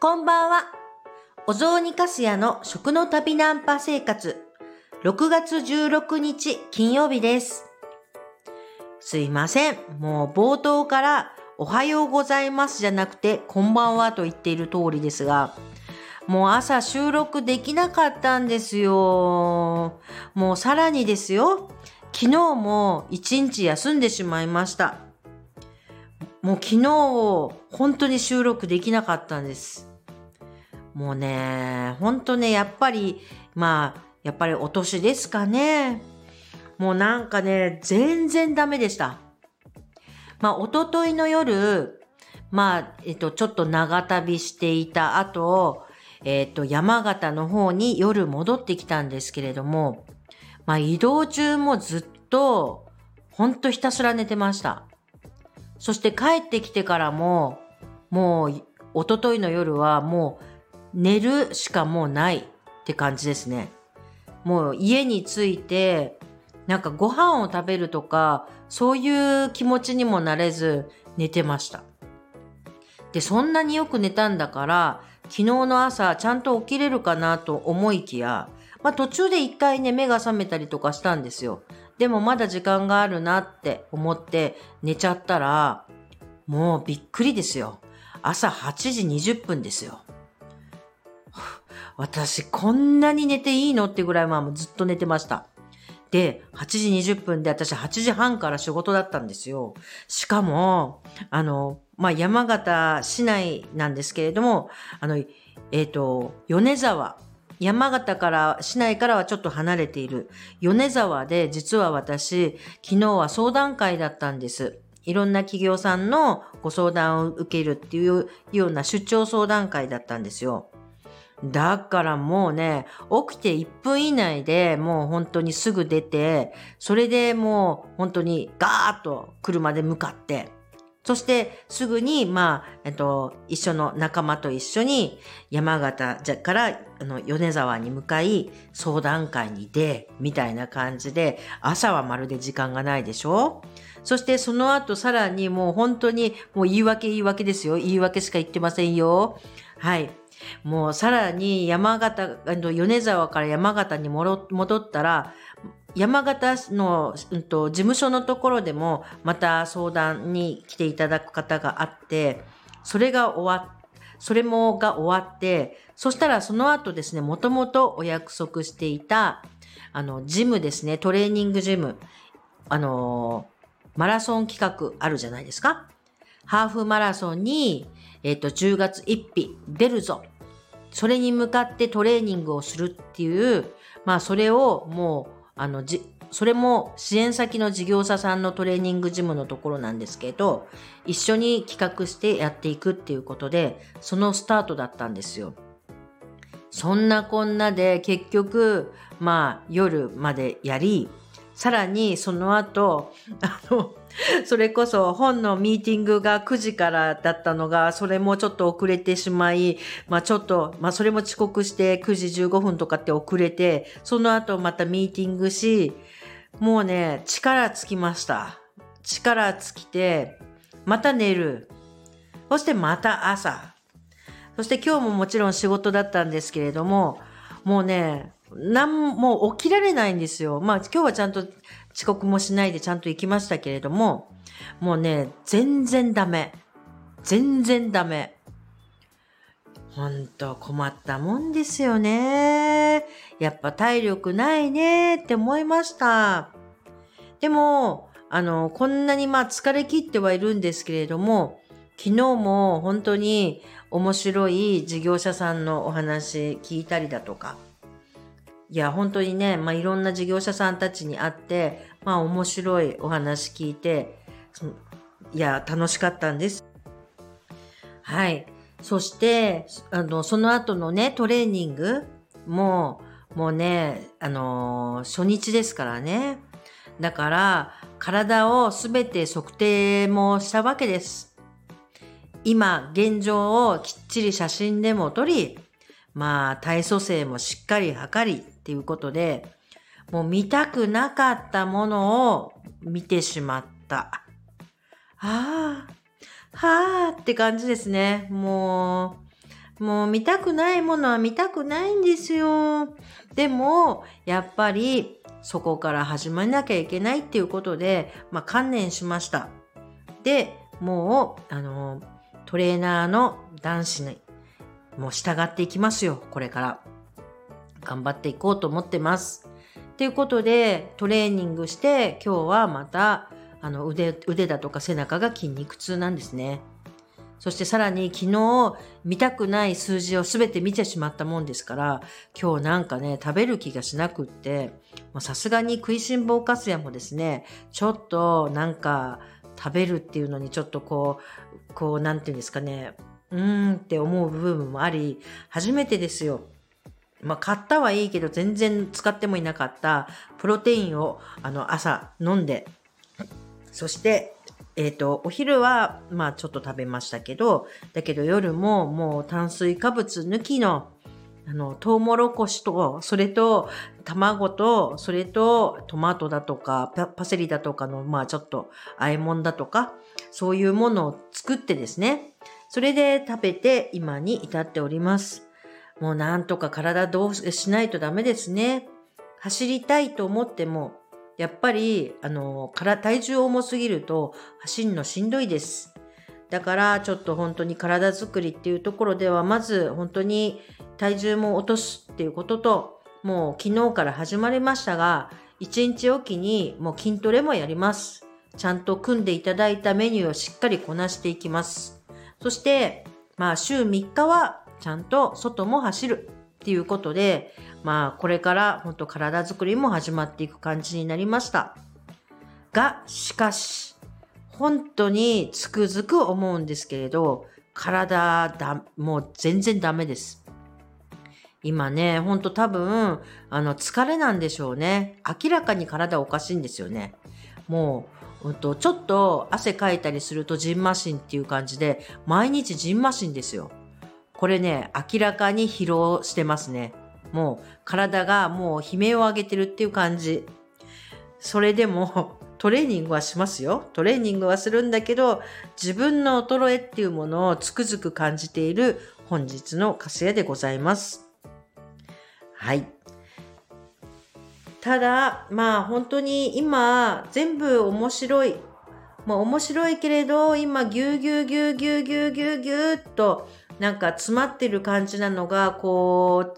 こんばんは。お雑煮かすやの食の旅ナンパ生活。6月16日金曜日です。すいません。もう冒頭からおはようございますじゃなくてこんばんはと言っている通りですが、もう朝収録できなかったんですよ。もうさらにですよ。昨日も一日休んでしまいました。もう昨日本当に収録できなかったんです。もうね、本当ね、やっぱり、まあ、やっぱりお年ですかね。もうなんかね、全然ダメでした。まあ、おとといの夜、まあ、えっと、ちょっと長旅していた後、えっと、山形の方に夜戻ってきたんですけれども、まあ、移動中もずっと、ほんとひたすら寝てました。そして帰ってきてからも、もう、おとといの夜はもう、寝るしかもうないって感じですね。もう家に着いて、なんかご飯を食べるとか、そういう気持ちにもなれず寝てました。で、そんなによく寝たんだから、昨日の朝ちゃんと起きれるかなと思いきや、まあ途中で一回ね、目が覚めたりとかしたんですよ。でもまだ時間があるなって思って寝ちゃったら、もうびっくりですよ。朝8時20分ですよ。私こんなに寝ていいのってぐらいまあずっと寝てました。で、8時20分で私8時半から仕事だったんですよ。しかも、あの、まあ、山形市内なんですけれども、あの、えっ、と、米沢。山形から、市内からはちょっと離れている米沢で実は私、昨日は相談会だったんです。いろんな企業さんのご相談を受けるっていうような出張相談会だったんですよ。だからもうね、起きて1分以内でもう本当にすぐ出て、それでもう本当にガーッと車で向かって、そしてすぐに、まあ、えっと、一緒の仲間と一緒に山形からあの米沢に向かい相談会に出、みたいな感じで、朝はまるで時間がないでしょ？そしてその後さらにもう本当にもう言い訳言い訳ですよ。言い訳しか言ってませんよ。はい。もうさらに山形、米沢から山形に戻ったら、山形の、うん、と事務所のところでもまた相談に来ていただく方があって、それが終わっそれもが終わって、そしたらその後ですね、もともとお約束していた、あの、ジムですね、トレーニングジム、あの、マラソン企画あるじゃないですか？ハーフマラソンに、えっ、と、10月1日出るぞ。それに向かってトレーニングをするっていう、まあそれをもう、あの、じ、それも支援先の事業者さんのトレーニングジムのところなんですけど、一緒に企画してやっていくっていうことで、そのスタートだったんですよ。そんなこんなで結局、まあ夜までやり、さらにその後、あの、それこそ本のミーティングが9時からだったのが、それもちょっと遅れてしまい、まあちょっと、まあそれも遅刻して9時15分とかって遅れて、その後またミーティングし、もうね、力尽きました。力尽きて、また寝る。そしてまた朝。そして今日ももちろん仕事だったんですけれども、もうね、なんも起きられないんですよ。まあ今日はちゃんと遅刻もしないでちゃんと行きましたけれども、もうね、全然ダメ。全然ダメ。ほんと困ったもんですよね。やっぱ体力ないねって思いました。でも、あの、こんなにまあ疲れ切ってはいるんですけれども、昨日も本当に面白い事業者さんのお話聞いたりだとか、いや、本当にね、まあ、いろんな事業者さんたちに会って、まあ、面白いお話聞いて、いや、楽しかったんです。はい。そして、あの、その後のね、トレーニングも、もうね、あのー、初日ですからね。だから、体をすべて測定もしたわけです。今、現状をきっちり写真でも撮り、まあ、体組成もしっかり測りっていうことで、もう見たくなかったものを見てしまった。はあ、はあって感じですね。もう、もう見たくないものは見たくないんですよ。でも、やっぱりそこから始まりなきゃいけないっていうことで、まあ、観念しました。で、もう、あの、トレーナーの男子に、もう従っていきますよ、これから。頑張っていこうと思ってます。ということで、トレーニングして、今日はまた、あの腕、腕だとか背中が筋肉痛なんですね。そしてさらに昨日見たくない数字を全て見てしまったもんですから、今日なんかね、食べる気がしなくって、さすがに食いしん坊かすやもですね、ちょっとなんか食べるっていうのにちょっとこう、こうなんていうんですかね、うーんって思う部分もあり、初めてですよ。まあ、買ったはいいけど全然使ってもいなかったプロテインをあの朝飲んで、そしてえ、ー、と、お昼は、まあちょっと食べましたけど、だけど夜ももう炭水化物抜きの、あの、トウモロコシと、それと卵と、それとトマトだとか、パセリだとかの、まあちょっと、和え物だとか、そういうものを作ってですね、それで食べて今に至っております。もうなんとか体どうしないとダメですね。走りたいと思っても、やっぱり、あの、体重重すぎると走るのしんどいです。だからちょっと本当に体づくりっていうところではまず本当に体重も落とすっていうことともう昨日から始まりましたが一日おきにもう筋トレもやります。ちゃんと組んでいただいたメニューをしっかりこなしていきます。そしてまあ週3日はちゃんと外も走るっていうことでまあこれから本当体づくりも始まっていく感じになりました。が、しかし、本当につくづく思うんですけれど、体だ、もう全然ダメです。今ね、ほんと多分、あの、疲れなんでしょうね。明らかに体おかしいんですよね。もう、うんと、ちょっと汗かいたりするとジンマシンっていう感じで、毎日ジンマシンですよ。これね、明らかに疲労してますね。もう体がもう悲鳴を上げてるっていう感じ。それでも トレーニングはしますよ。トレーニングはするんだけど、自分の衰えっていうものをつくづく感じている本日のカスヤでございます。はい。ただ、まあ本当に今全部面白い。まあ面白いけれど、今ぎゅうぎゅうぎゅうぎゅうぎゅうぎゅうぎゅうっとなんか詰まってる感じなのが、こ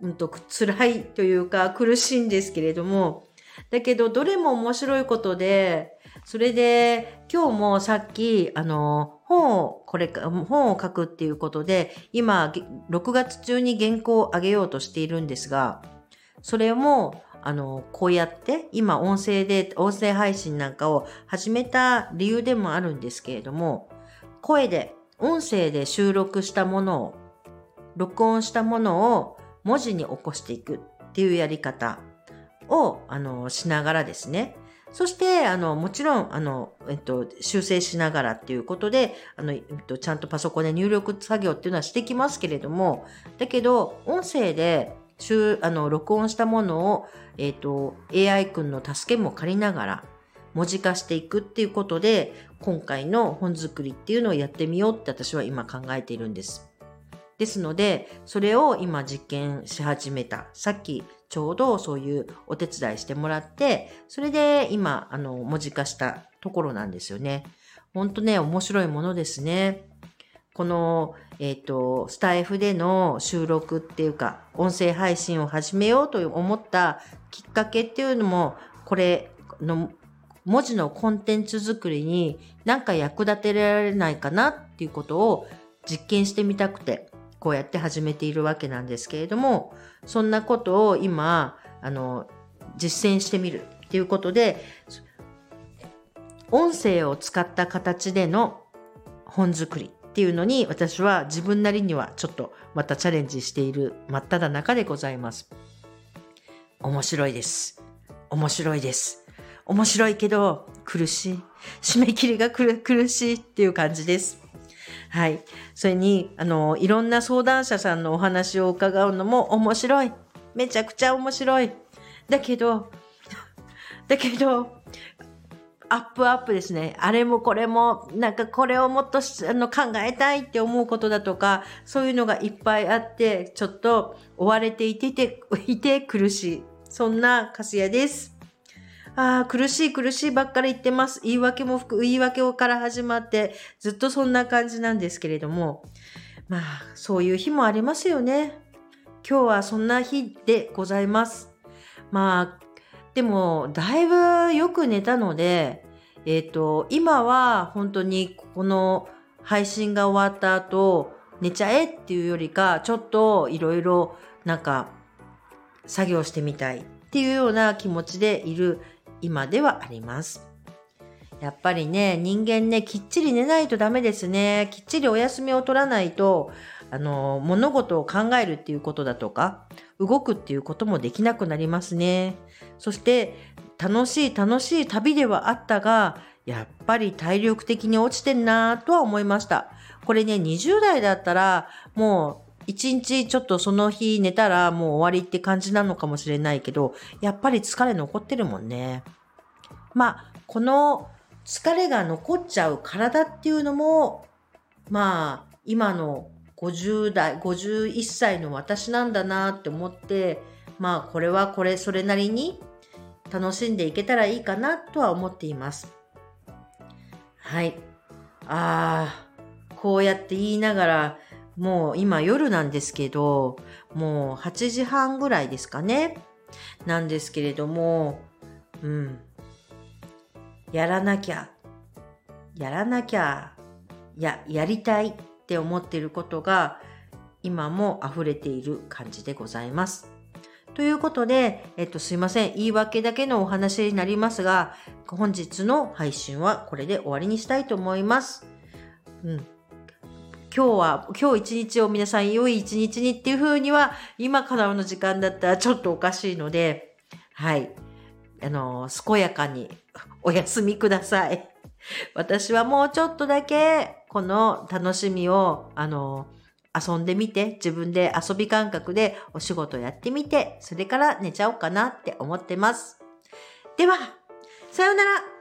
う、うんと、辛いというか苦しいんですけれども、だけどどれも面白いことで、それで今日もさっき、あの、本を、これ、本を書くっていうことで、今、6月中に原稿を上げようとしているんですが、それも、あの、こうやって、今音声で、音声配信なんかを始めた理由でもあるんですけれども、声で、音声で収録したものを、録音したものを文字に起こしていくっていうやり方を、あの、しながらですね。そして、あの、もちろん、あの、えっと、修正しながらっていうことで、あの、えっと、ちゃんとパソコンで入力作業っていうのはしてきますけれども、だけど、音声で、あの、録音したものを、えっと、AI 君の助けも借りながら、文字化していくっていうことで、今回の本作りっていうのをやってみようって私は今考えているんです。ですので、それを今実験し始めた。さっきちょうどそういうお手伝いしてもらって、それで今、あの、文字化したところなんですよね。ほんとね、面白いものですね。この、えっ、ー、と、スタイフでの収録っていうか、音声配信を始めようと思ったきっかけっていうのも、これの文字のコンテンツ作りに何か役立てられないかなっていうことを実験してみたくて、こうやって始めているわけなんですけれども、そんなことを今、あの、実践してみるっていうことで、音声を使った形での本作りっていうのに私は自分なりにはちょっとまたチャレンジしている真っ只中でございます。面白いです。面白いです。面白いけど苦しい。締め切りが苦しいっていう感じです。はい。それに、あの、いろんな相談者さんのお話を伺うのも面白い。めちゃくちゃ面白い。だけど、だけど、アップアップですね。あれもこれも、なんかこれをもっとあの考えたいって思うことだとか、そういうのがいっぱいあって、ちょっと追われていてて、いて苦しい。そんなカスヤです。ああ、苦しい苦しいばっかり言ってます。言い訳も言い訳から始まって、ずっとそんな感じなんですけれども、まあ、そういう日もありますよね。今日はそんな日でございます。まあ、でも、だいぶよく寝たので、えっ、ー、と、今は本当にここの配信が終わった後、寝ちゃえっていうよりか、ちょっといろいろなんか作業してみたいっていうような気持ちでいる今ではあります。やっぱりね、人間ね、きっちり寝ないとダメですね。きっちりお休みを取らないと、あの、物事を考えるっていうことだとか、動くっていうこともできなくなりますね。そして、楽しい楽しい旅ではあったが、やっぱり体力的に落ちてんなぁとは思いました。これね、20代だったら、もう一日ちょっとその日寝たらもう終わりって感じなのかもしれないけど、やっぱり疲れ残ってるもんね。まあ、この疲れが残っちゃう体っていうのも、まあ、今の50代、51歳の私なんだなって思って、まあ、これはこれ、それなりに楽しんでいけたらいいかなとは思っています。はい。ああ、こうやって言いながら、もう今夜なんですけど、もう8時半ぐらいですかね。なんですけれども、うん。やらなきゃ、やらなきゃ、や、やりたいって思っていることが今も溢れている感じでございます。ということで、えっと、すいません。言い訳だけのお話になりますが、本日の配信はこれで終わりにしたいと思います。うん。今日は、今日一日を皆さん良い一日にっていう風には、今からの時間だったらちょっとおかしいので、はい。あの、健やかにお休みください。私はもうちょっとだけ、この楽しみを、あの、遊んでみて、自分で遊び感覚でお仕事やってみて、それから寝ちゃおうかなって思ってます。では、さようなら